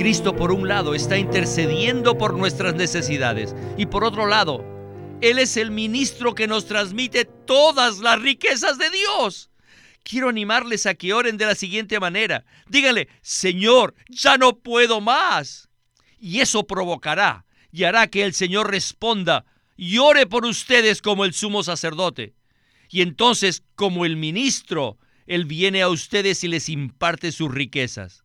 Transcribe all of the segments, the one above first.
Cristo por un lado está intercediendo por nuestras necesidades y por otro lado, Él es el ministro que nos transmite todas las riquezas de Dios. Quiero animarles a que oren de la siguiente manera. Díganle, Señor, ya no puedo más. Y eso provocará y hará que el Señor responda y ore por ustedes como el sumo sacerdote. Y entonces, como el ministro, Él viene a ustedes y les imparte sus riquezas.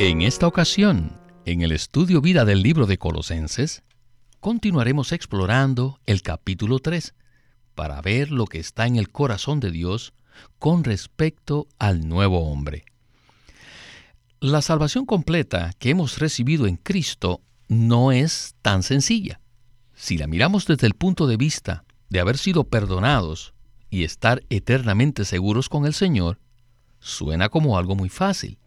En esta ocasión, en el Estudio Vida del libro de Colosenses, continuaremos explorando el capítulo 3 para ver lo que está en el corazón de Dios con respecto al nuevo hombre. La salvación completa que hemos recibido en Cristo no es tan sencilla. Si la miramos desde el punto de vista de haber sido perdonados y estar eternamente seguros con el Señor, suena como algo muy fácil.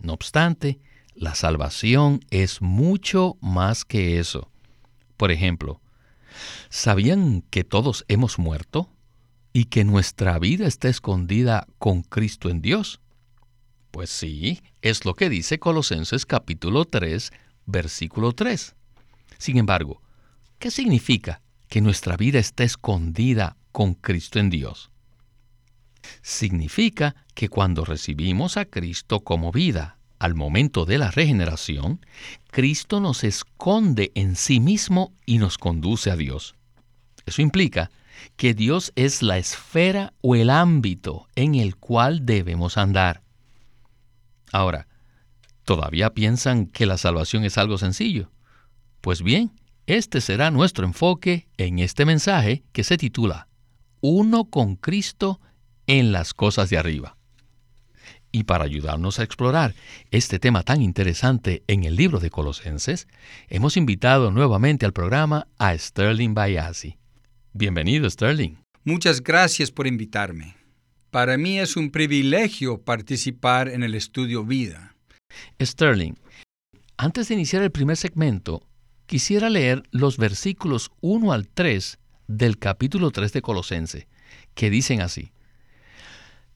No obstante, la salvación es mucho más que eso. Por ejemplo, ¿sabían que todos hemos muerto y que nuestra vida está escondida con Cristo en Dios? Pues sí, es lo que dice Colosenses capítulo 3, versículo 3. Sin embargo, ¿qué significa que nuestra vida está escondida con Cristo en Dios? Significa que cuando recibimos a Cristo como vida al momento de la regeneración, Cristo nos esconde en sí mismo y nos conduce a Dios. Eso implica que Dios es la esfera o el ámbito en el cual debemos andar. Ahora, ¿todavía piensan que la salvación es algo sencillo? Pues bien, este será nuestro enfoque en este mensaje que se titula Uno con Cristo en las cosas de arriba. Y para ayudarnos a explorar este tema tan interesante en el libro de Colosenses, hemos invitado nuevamente al programa a Sterling Bayasi. Bienvenido, Sterling. Muchas gracias por invitarme. Para mí es un privilegio participar en el estudio Vida. Sterling, antes de iniciar el primer segmento, quisiera leer los versículos 1 al 3 del capítulo 3 de Colosense, que dicen así.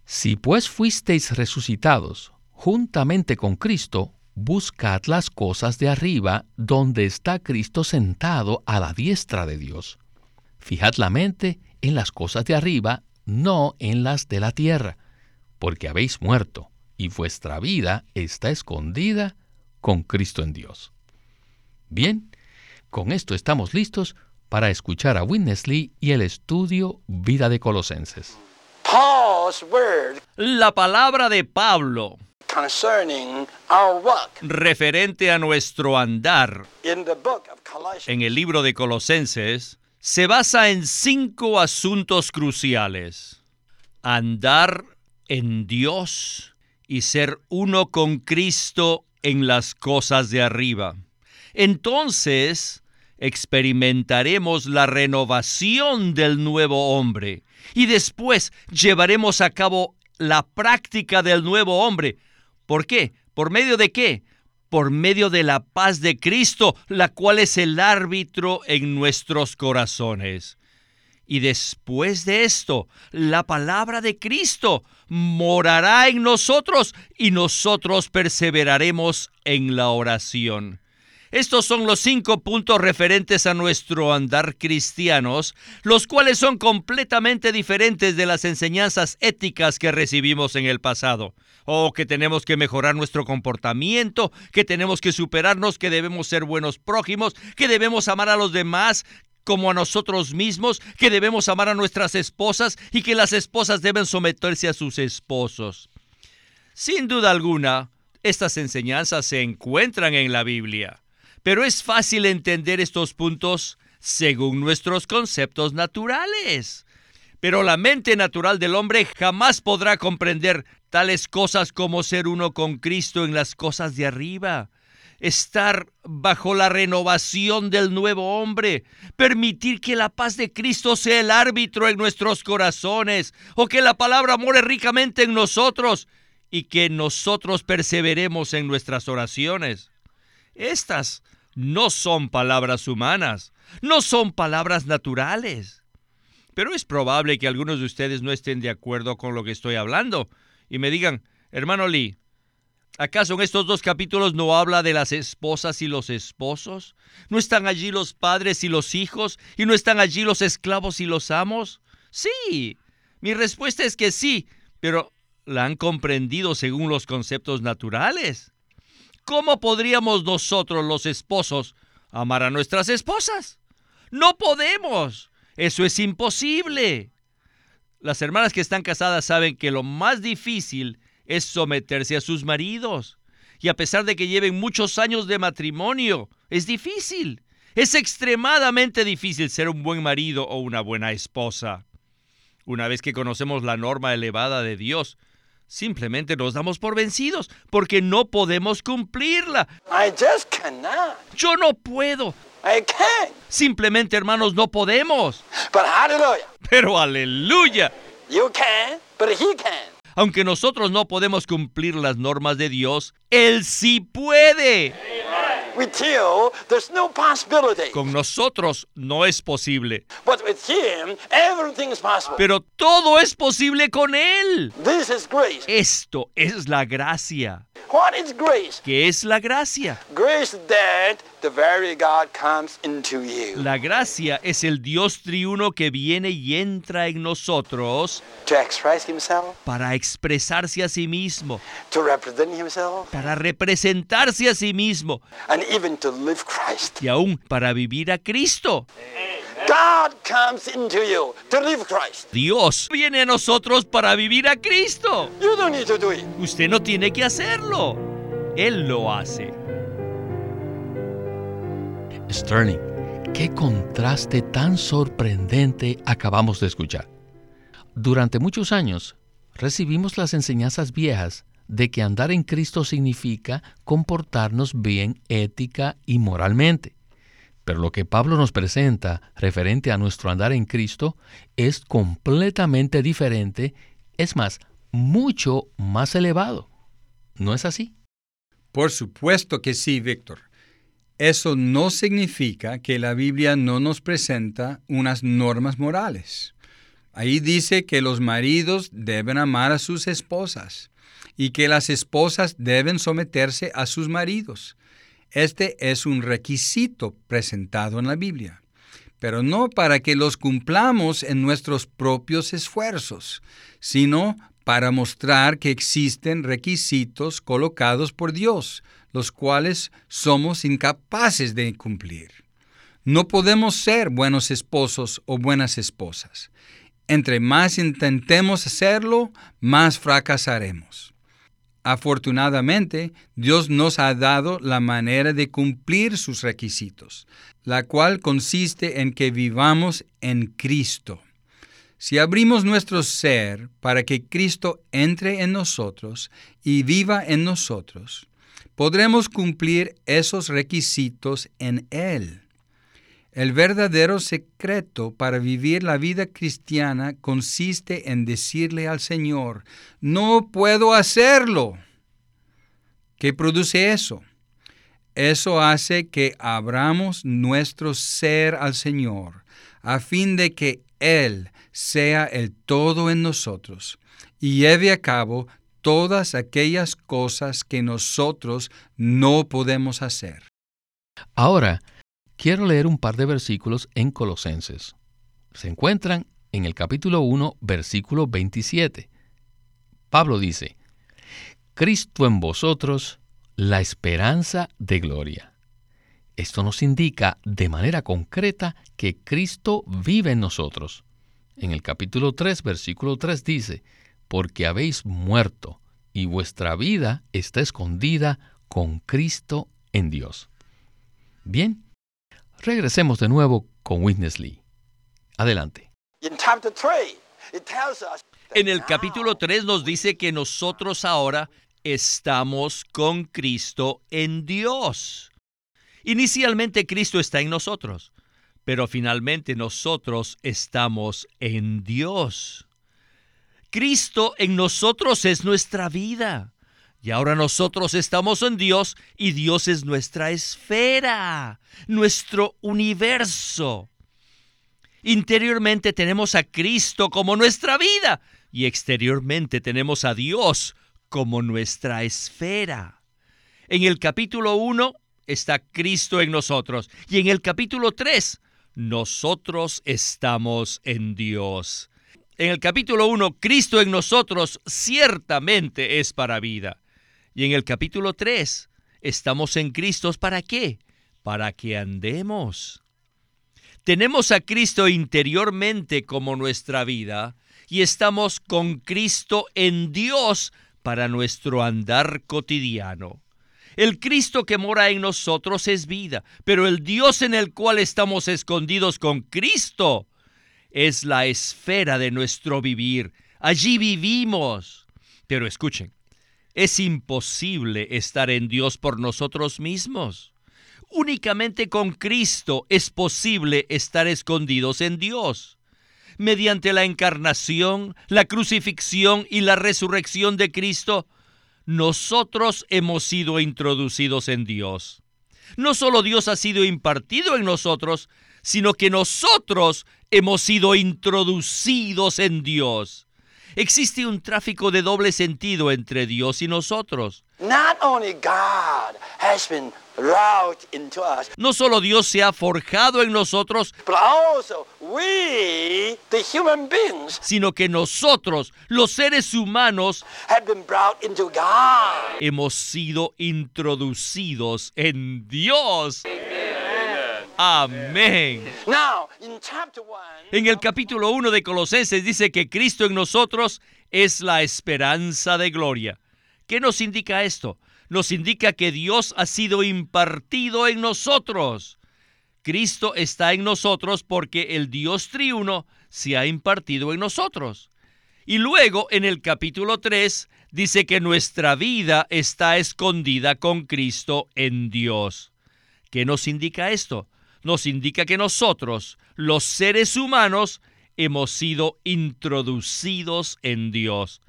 Si pues fuisteis resucitados juntamente con Cristo, buscad las cosas de arriba, donde está Cristo sentado a la diestra de Dios. Fijad la mente en las cosas de arriba, no en las de la tierra, porque habéis muerto, y vuestra vida está escondida con Cristo en Dios. Bien, con esto estamos listos para escuchar a Witness Lee y el estudio Vida de Colosenses. La palabra de Pablo referente a nuestro andar en el libro de Colosenses se basa en cinco asuntos cruciales. Andar en Dios y ser uno con Cristo en las cosas de arriba. Entonces experimentaremos la renovación del nuevo hombre y después llevaremos a cabo la práctica del nuevo hombre. ¿Por qué? ¿Por medio de qué? por medio de la paz de Cristo, la cual es el árbitro en nuestros corazones. Y después de esto, la palabra de Cristo morará en nosotros y nosotros perseveraremos en la oración. Estos son los cinco puntos referentes a nuestro andar cristianos, los cuales son completamente diferentes de las enseñanzas éticas que recibimos en el pasado. O oh, que tenemos que mejorar nuestro comportamiento, que tenemos que superarnos, que debemos ser buenos prójimos, que debemos amar a los demás como a nosotros mismos, que debemos amar a nuestras esposas y que las esposas deben someterse a sus esposos. Sin duda alguna, estas enseñanzas se encuentran en la Biblia. Pero es fácil entender estos puntos según nuestros conceptos naturales. Pero la mente natural del hombre jamás podrá comprender tales cosas como ser uno con Cristo en las cosas de arriba, estar bajo la renovación del nuevo hombre, permitir que la paz de Cristo sea el árbitro en nuestros corazones, o que la palabra more ricamente en nosotros y que nosotros perseveremos en nuestras oraciones. Estas no son palabras humanas, no son palabras naturales. Pero es probable que algunos de ustedes no estén de acuerdo con lo que estoy hablando y me digan, hermano Lee, ¿acaso en estos dos capítulos no habla de las esposas y los esposos? ¿No están allí los padres y los hijos? ¿Y no están allí los esclavos y los amos? Sí, mi respuesta es que sí, pero la han comprendido según los conceptos naturales. ¿Cómo podríamos nosotros los esposos amar a nuestras esposas? No podemos. Eso es imposible. Las hermanas que están casadas saben que lo más difícil es someterse a sus maridos. Y a pesar de que lleven muchos años de matrimonio, es difícil. Es extremadamente difícil ser un buen marido o una buena esposa. Una vez que conocemos la norma elevada de Dios, simplemente nos damos por vencidos porque no podemos cumplirla. Yo no puedo. Simplemente, hermanos, no podemos. Pero aleluya. Aunque nosotros no podemos cumplir las normas de Dios, Él sí puede. Con nosotros no es posible. Pero todo es posible con Él. Esto es la gracia. ¿Qué es la gracia? La gracia es el Dios triuno que viene y entra en nosotros para expresarse a sí mismo, para representarse a sí mismo. Y aún para vivir a Cristo. Dios viene a nosotros para vivir a Cristo. Usted no tiene que hacerlo. Él lo hace. Sterling, qué contraste tan sorprendente acabamos de escuchar. Durante muchos años recibimos las enseñanzas viejas de que andar en Cristo significa comportarnos bien ética y moralmente. Pero lo que Pablo nos presenta referente a nuestro andar en Cristo es completamente diferente, es más, mucho más elevado. ¿No es así? Por supuesto que sí, Víctor. Eso no significa que la Biblia no nos presenta unas normas morales. Ahí dice que los maridos deben amar a sus esposas y que las esposas deben someterse a sus maridos. Este es un requisito presentado en la Biblia, pero no para que los cumplamos en nuestros propios esfuerzos, sino para mostrar que existen requisitos colocados por Dios, los cuales somos incapaces de cumplir. No podemos ser buenos esposos o buenas esposas. Entre más intentemos hacerlo, más fracasaremos. Afortunadamente, Dios nos ha dado la manera de cumplir sus requisitos, la cual consiste en que vivamos en Cristo. Si abrimos nuestro ser para que Cristo entre en nosotros y viva en nosotros, podremos cumplir esos requisitos en Él. El verdadero secreto para vivir la vida cristiana consiste en decirle al Señor, no puedo hacerlo. ¿Qué produce eso? Eso hace que abramos nuestro ser al Señor, a fin de que Él sea el todo en nosotros y lleve a cabo todas aquellas cosas que nosotros no podemos hacer. Ahora, quiero leer un par de versículos en Colosenses. Se encuentran en el capítulo 1, versículo 27. Pablo dice, Cristo en vosotros, la esperanza de gloria. Esto nos indica de manera concreta que Cristo vive en nosotros. En el capítulo 3, versículo 3 dice, porque habéis muerto y vuestra vida está escondida con Cristo en Dios. Bien, Regresemos de nuevo con Witness Lee. Adelante. En el capítulo 3 nos dice que nosotros ahora estamos con Cristo en Dios. Inicialmente Cristo está en nosotros, pero finalmente nosotros estamos en Dios. Cristo en nosotros es nuestra vida. Y ahora nosotros estamos en Dios y Dios es nuestra esfera, nuestro universo. Interiormente tenemos a Cristo como nuestra vida y exteriormente tenemos a Dios como nuestra esfera. En el capítulo 1 está Cristo en nosotros y en el capítulo 3 nosotros estamos en Dios. En el capítulo 1, Cristo en nosotros ciertamente es para vida. Y en el capítulo 3, estamos en Cristo para qué? Para que andemos. Tenemos a Cristo interiormente como nuestra vida y estamos con Cristo en Dios para nuestro andar cotidiano. El Cristo que mora en nosotros es vida, pero el Dios en el cual estamos escondidos con Cristo es la esfera de nuestro vivir. Allí vivimos. Pero escuchen, es imposible estar en Dios por nosotros mismos. Únicamente con Cristo es posible estar escondidos en Dios. Mediante la encarnación, la crucifixión y la resurrección de Cristo, nosotros hemos sido introducidos en Dios. No solo Dios ha sido impartido en nosotros, sino que nosotros hemos sido introducidos en Dios. Existe un tráfico de doble sentido entre Dios y nosotros. No solo Dios se ha forjado en nosotros, sino que nosotros, los seres humanos, hemos sido introducidos en Dios. Amén. En el capítulo 1 de Colosenses dice que Cristo en nosotros es la esperanza de gloria. ¿Qué nos indica esto? Nos indica que Dios ha sido impartido en nosotros. Cristo está en nosotros porque el Dios triuno se ha impartido en nosotros. Y luego en el capítulo 3 dice que nuestra vida está escondida con Cristo en Dios. ¿Qué nos indica esto? Nos indica que nosotros, los seres humanos, hemos sido introducidos en Dios.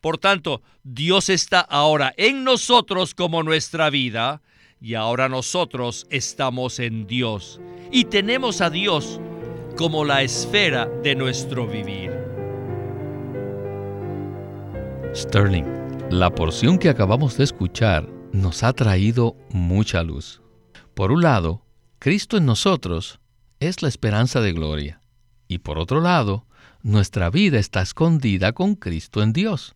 Por tanto, Dios está ahora en nosotros como nuestra vida y ahora nosotros estamos en Dios y tenemos a Dios como la esfera de nuestro vivir. Sterling, la porción que acabamos de escuchar nos ha traído mucha luz. Por un lado, Cristo en nosotros es la esperanza de gloria. Y por otro lado, nuestra vida está escondida con Cristo en Dios.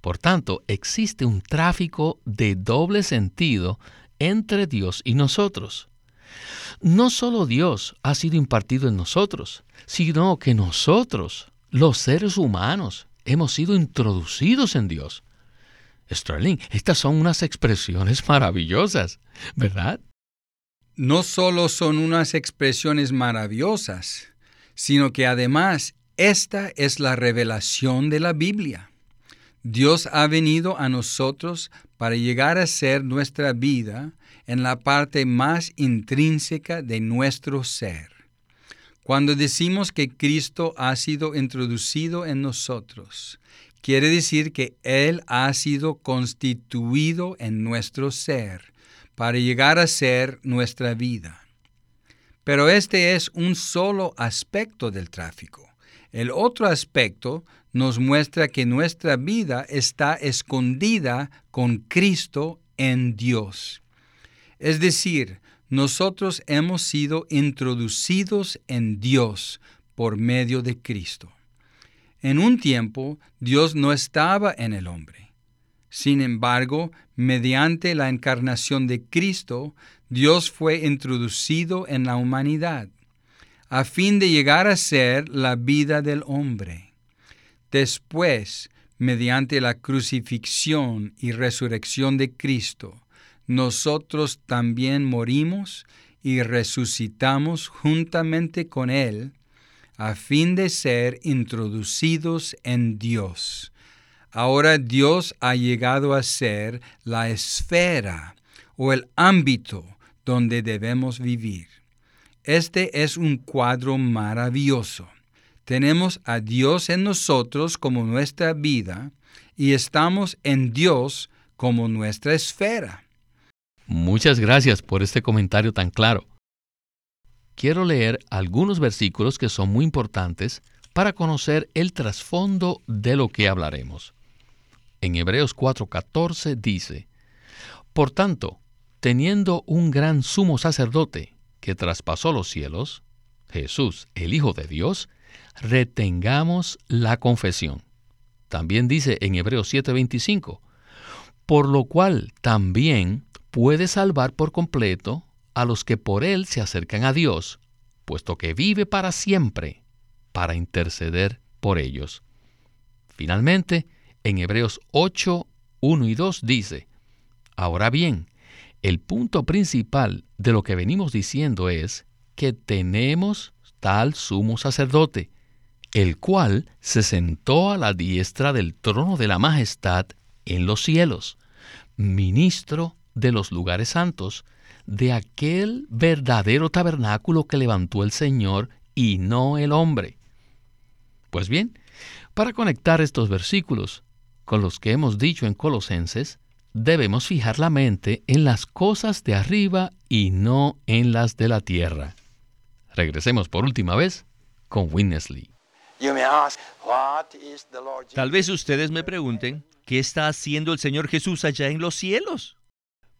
Por tanto, existe un tráfico de doble sentido entre Dios y nosotros. No solo Dios ha sido impartido en nosotros, sino que nosotros, los seres humanos, hemos sido introducidos en Dios. Sterling, estas son unas expresiones maravillosas, ¿verdad? No solo son unas expresiones maravillosas, sino que además esta es la revelación de la Biblia. Dios ha venido a nosotros para llegar a ser nuestra vida en la parte más intrínseca de nuestro ser. Cuando decimos que Cristo ha sido introducido en nosotros, quiere decir que Él ha sido constituido en nuestro ser para llegar a ser nuestra vida. Pero este es un solo aspecto del tráfico. El otro aspecto nos muestra que nuestra vida está escondida con Cristo en Dios. Es decir, nosotros hemos sido introducidos en Dios por medio de Cristo. En un tiempo, Dios no estaba en el hombre. Sin embargo, mediante la encarnación de Cristo, Dios fue introducido en la humanidad, a fin de llegar a ser la vida del hombre. Después, mediante la crucifixión y resurrección de Cristo, nosotros también morimos y resucitamos juntamente con Él, a fin de ser introducidos en Dios. Ahora Dios ha llegado a ser la esfera o el ámbito donde debemos vivir. Este es un cuadro maravilloso. Tenemos a Dios en nosotros como nuestra vida y estamos en Dios como nuestra esfera. Muchas gracias por este comentario tan claro. Quiero leer algunos versículos que son muy importantes para conocer el trasfondo de lo que hablaremos. En Hebreos 4:14 dice, Por tanto, teniendo un gran sumo sacerdote que traspasó los cielos, Jesús, el Hijo de Dios, retengamos la confesión. También dice en Hebreos 7:25, por lo cual también puede salvar por completo a los que por él se acercan a Dios, puesto que vive para siempre para interceder por ellos. Finalmente, en Hebreos 8, 1 y 2 dice, Ahora bien, el punto principal de lo que venimos diciendo es que tenemos tal sumo sacerdote, el cual se sentó a la diestra del trono de la majestad en los cielos ministro de los lugares santos, de aquel verdadero tabernáculo que levantó el Señor y no el hombre. Pues bien, para conectar estos versículos con los que hemos dicho en Colosenses, debemos fijar la mente en las cosas de arriba y no en las de la tierra. Regresemos por última vez con Winnesley. Tal vez ustedes me pregunten, ¿qué está haciendo el Señor Jesús allá en los cielos?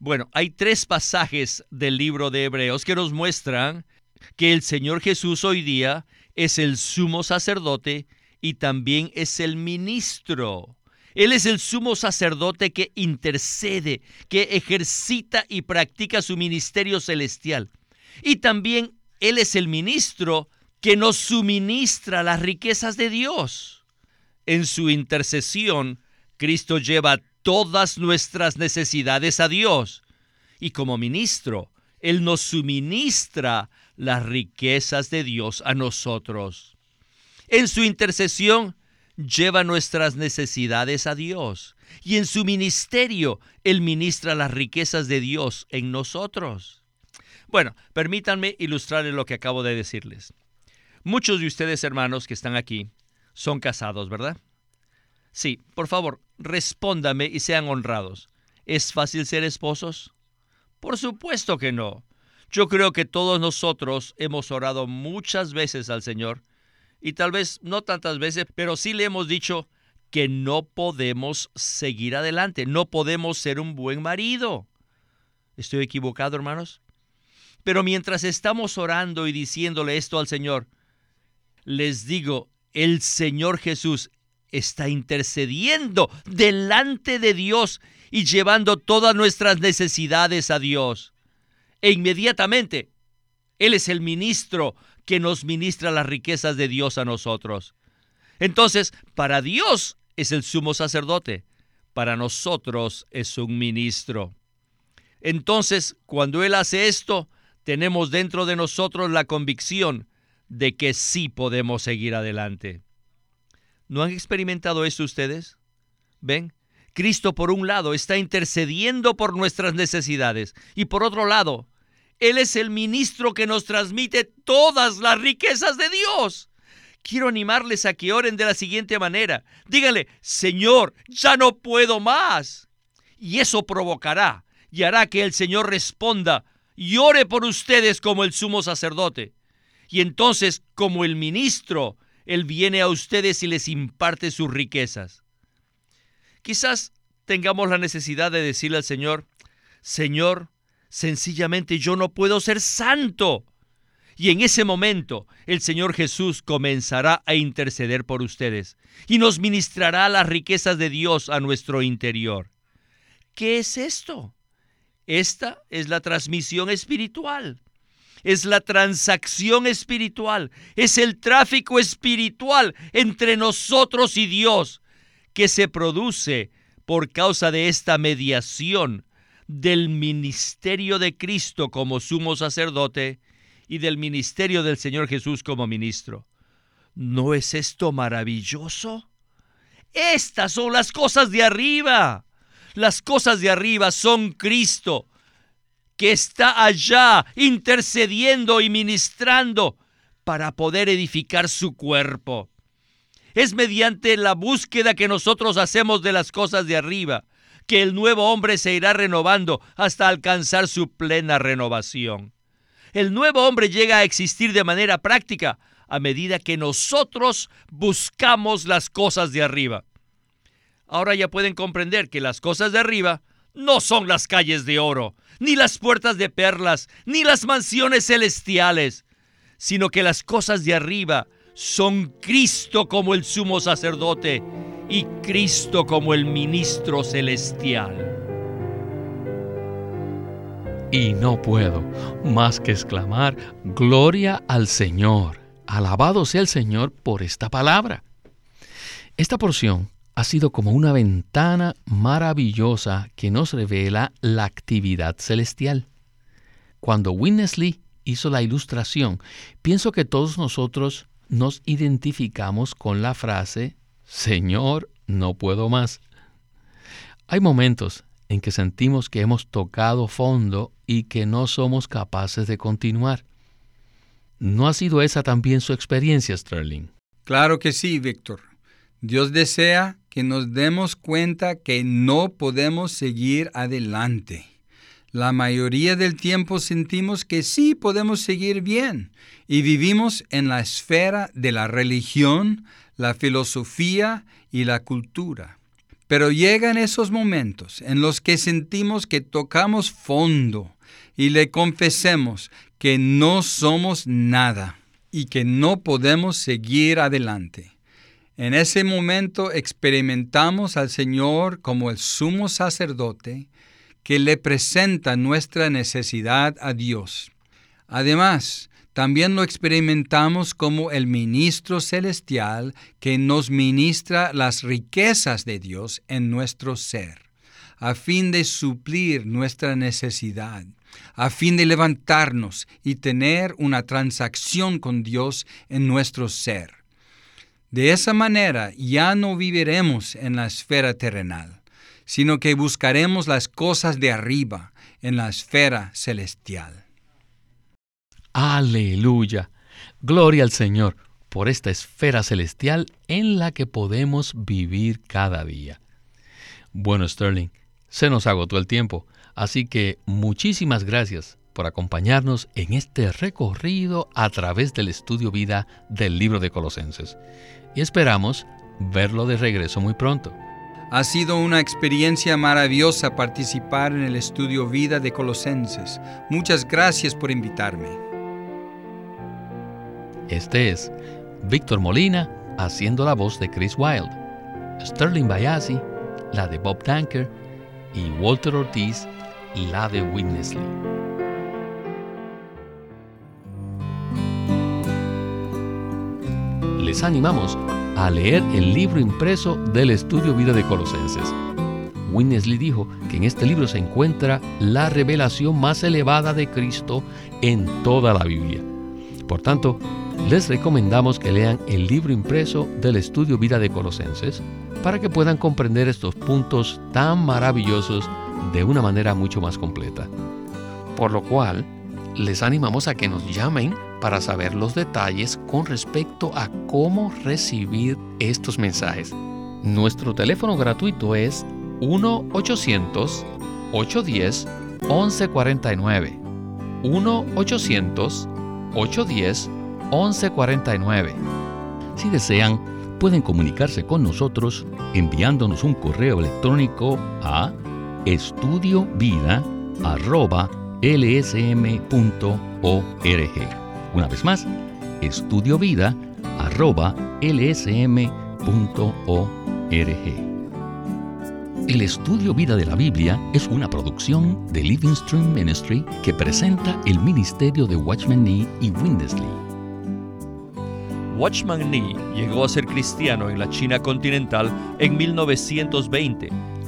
Bueno, hay tres pasajes del libro de Hebreos que nos muestran que el Señor Jesús hoy día es el sumo sacerdote y también es el ministro. Él es el sumo sacerdote que intercede, que ejercita y practica su ministerio celestial. Y también Él es el ministro que nos suministra las riquezas de Dios. En su intercesión, Cristo lleva todas nuestras necesidades a Dios y como ministro, Él nos suministra las riquezas de Dios a nosotros. En su intercesión, lleva nuestras necesidades a Dios y en su ministerio, Él ministra las riquezas de Dios en nosotros. Bueno, permítanme ilustrarles lo que acabo de decirles. Muchos de ustedes, hermanos, que están aquí, son casados, ¿verdad? Sí, por favor, respóndame y sean honrados. ¿Es fácil ser esposos? Por supuesto que no. Yo creo que todos nosotros hemos orado muchas veces al Señor, y tal vez no tantas veces, pero sí le hemos dicho que no podemos seguir adelante, no podemos ser un buen marido. ¿Estoy equivocado, hermanos? Pero mientras estamos orando y diciéndole esto al Señor, les digo, el Señor Jesús está intercediendo delante de Dios y llevando todas nuestras necesidades a Dios. E inmediatamente, Él es el ministro que nos ministra las riquezas de Dios a nosotros. Entonces, para Dios es el sumo sacerdote, para nosotros es un ministro. Entonces, cuando Él hace esto, tenemos dentro de nosotros la convicción de que sí podemos seguir adelante. ¿No han experimentado esto ustedes? ¿Ven? Cristo por un lado está intercediendo por nuestras necesidades y por otro lado, Él es el ministro que nos transmite todas las riquezas de Dios. Quiero animarles a que oren de la siguiente manera. Díganle, Señor, ya no puedo más. Y eso provocará y hará que el Señor responda y ore por ustedes como el sumo sacerdote. Y entonces, como el ministro, Él viene a ustedes y les imparte sus riquezas. Quizás tengamos la necesidad de decirle al Señor, Señor, sencillamente yo no puedo ser santo. Y en ese momento el Señor Jesús comenzará a interceder por ustedes y nos ministrará las riquezas de Dios a nuestro interior. ¿Qué es esto? Esta es la transmisión espiritual es la transacción espiritual, es el tráfico espiritual entre nosotros y Dios que se produce por causa de esta mediación del ministerio de Cristo como sumo sacerdote y del ministerio del Señor Jesús como ministro. ¿No es esto maravilloso? Estas son las cosas de arriba. Las cosas de arriba son Cristo, que está allá intercediendo y ministrando para poder edificar su cuerpo. Es mediante la búsqueda que nosotros hacemos de las cosas de arriba que el nuevo hombre se irá renovando hasta alcanzar su plena renovación. El nuevo hombre llega a existir de manera práctica a medida que nosotros buscamos las cosas de arriba. Ahora ya pueden comprender que las cosas de arriba no son las calles de oro, ni las puertas de perlas, ni las mansiones celestiales, sino que las cosas de arriba son Cristo como el sumo sacerdote y Cristo como el ministro celestial. Y no puedo más que exclamar, Gloria al Señor. Alabado sea el Señor por esta palabra. Esta porción ha sido como una ventana maravillosa que nos revela la actividad celestial. Cuando Winnesley hizo la ilustración, pienso que todos nosotros nos identificamos con la frase, Señor, no puedo más. Hay momentos en que sentimos que hemos tocado fondo y que no somos capaces de continuar. ¿No ha sido esa también su experiencia, Sterling? Claro que sí, Víctor. Dios desea que nos demos cuenta que no podemos seguir adelante. La mayoría del tiempo sentimos que sí podemos seguir bien y vivimos en la esfera de la religión, la filosofía y la cultura. Pero llegan esos momentos en los que sentimos que tocamos fondo y le confesemos que no somos nada y que no podemos seguir adelante. En ese momento experimentamos al Señor como el sumo sacerdote que le presenta nuestra necesidad a Dios. Además, también lo experimentamos como el ministro celestial que nos ministra las riquezas de Dios en nuestro ser, a fin de suplir nuestra necesidad, a fin de levantarnos y tener una transacción con Dios en nuestro ser. De esa manera ya no viviremos en la esfera terrenal, sino que buscaremos las cosas de arriba, en la esfera celestial. Aleluya. Gloria al Señor por esta esfera celestial en la que podemos vivir cada día. Bueno, Sterling, se nos agotó el tiempo, así que muchísimas gracias por acompañarnos en este recorrido a través del estudio vida del libro de Colosenses y esperamos verlo de regreso muy pronto. Ha sido una experiencia maravillosa participar en el estudio Vida de Colosenses. Muchas gracias por invitarme. Este es Víctor Molina haciendo la voz de Chris Wilde, Sterling Bayasi, la de Bob Tanker y Walter Ortiz, la de Witness les animamos a leer el libro impreso del estudio vida de Colosenses. Winnesley dijo que en este libro se encuentra la revelación más elevada de Cristo en toda la Biblia. Por tanto, les recomendamos que lean el libro impreso del estudio vida de Colosenses para que puedan comprender estos puntos tan maravillosos de una manera mucho más completa. Por lo cual, les animamos a que nos llamen para saber los detalles con respecto a cómo recibir estos mensajes. Nuestro teléfono gratuito es 1-800-810-1149. 1-800-810-1149. Si desean, pueden comunicarse con nosotros enviándonos un correo electrónico a estudiovida.lsm.org. Una vez más, estudiovida.lsm.org. El Estudio Vida de la Biblia es una producción de Living Stream Ministry que presenta el ministerio de Watchman Nee y Windesley. Watchman Nee llegó a ser cristiano en la China continental en 1920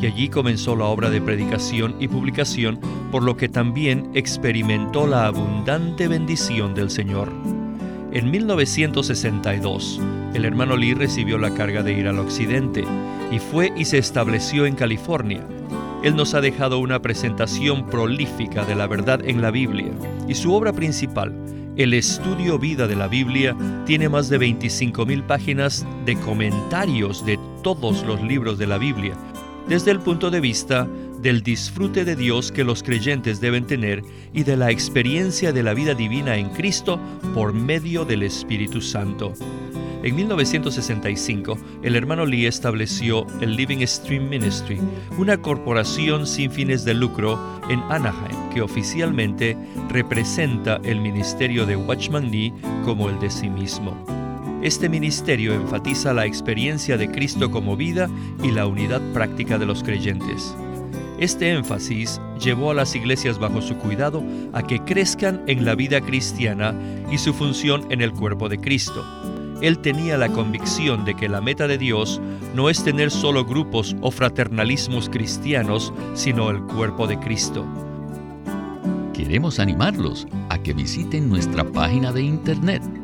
Y allí comenzó la obra de predicación y publicación, por lo que también experimentó la abundante bendición del Señor. En 1962, el hermano Lee recibió la carga de ir al occidente y fue y se estableció en California, él nos ha dejado una presentación prolífica de la verdad en la Biblia y su obra principal, el estudio vida de la Biblia, tiene más de 25.000 páginas de comentarios de todos los libros de la Biblia, desde el punto de vista del disfrute de Dios que los creyentes deben tener y de la experiencia de la vida divina en Cristo por medio del Espíritu Santo. En 1965, el hermano Lee estableció el Living Stream Ministry, una corporación sin fines de lucro en Anaheim que oficialmente representa el ministerio de Watchman Nee como el de sí mismo. Este ministerio enfatiza la experiencia de Cristo como vida y la unidad práctica de los creyentes. Este énfasis llevó a las iglesias bajo su cuidado a que crezcan en la vida cristiana y su función en el cuerpo de Cristo él tenía la convicción de que la meta de Dios no es tener solo grupos o fraternalismos cristianos, sino el cuerpo de Cristo. Queremos animarlos a que visiten nuestra página de internet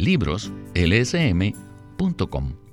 libroslsm.com.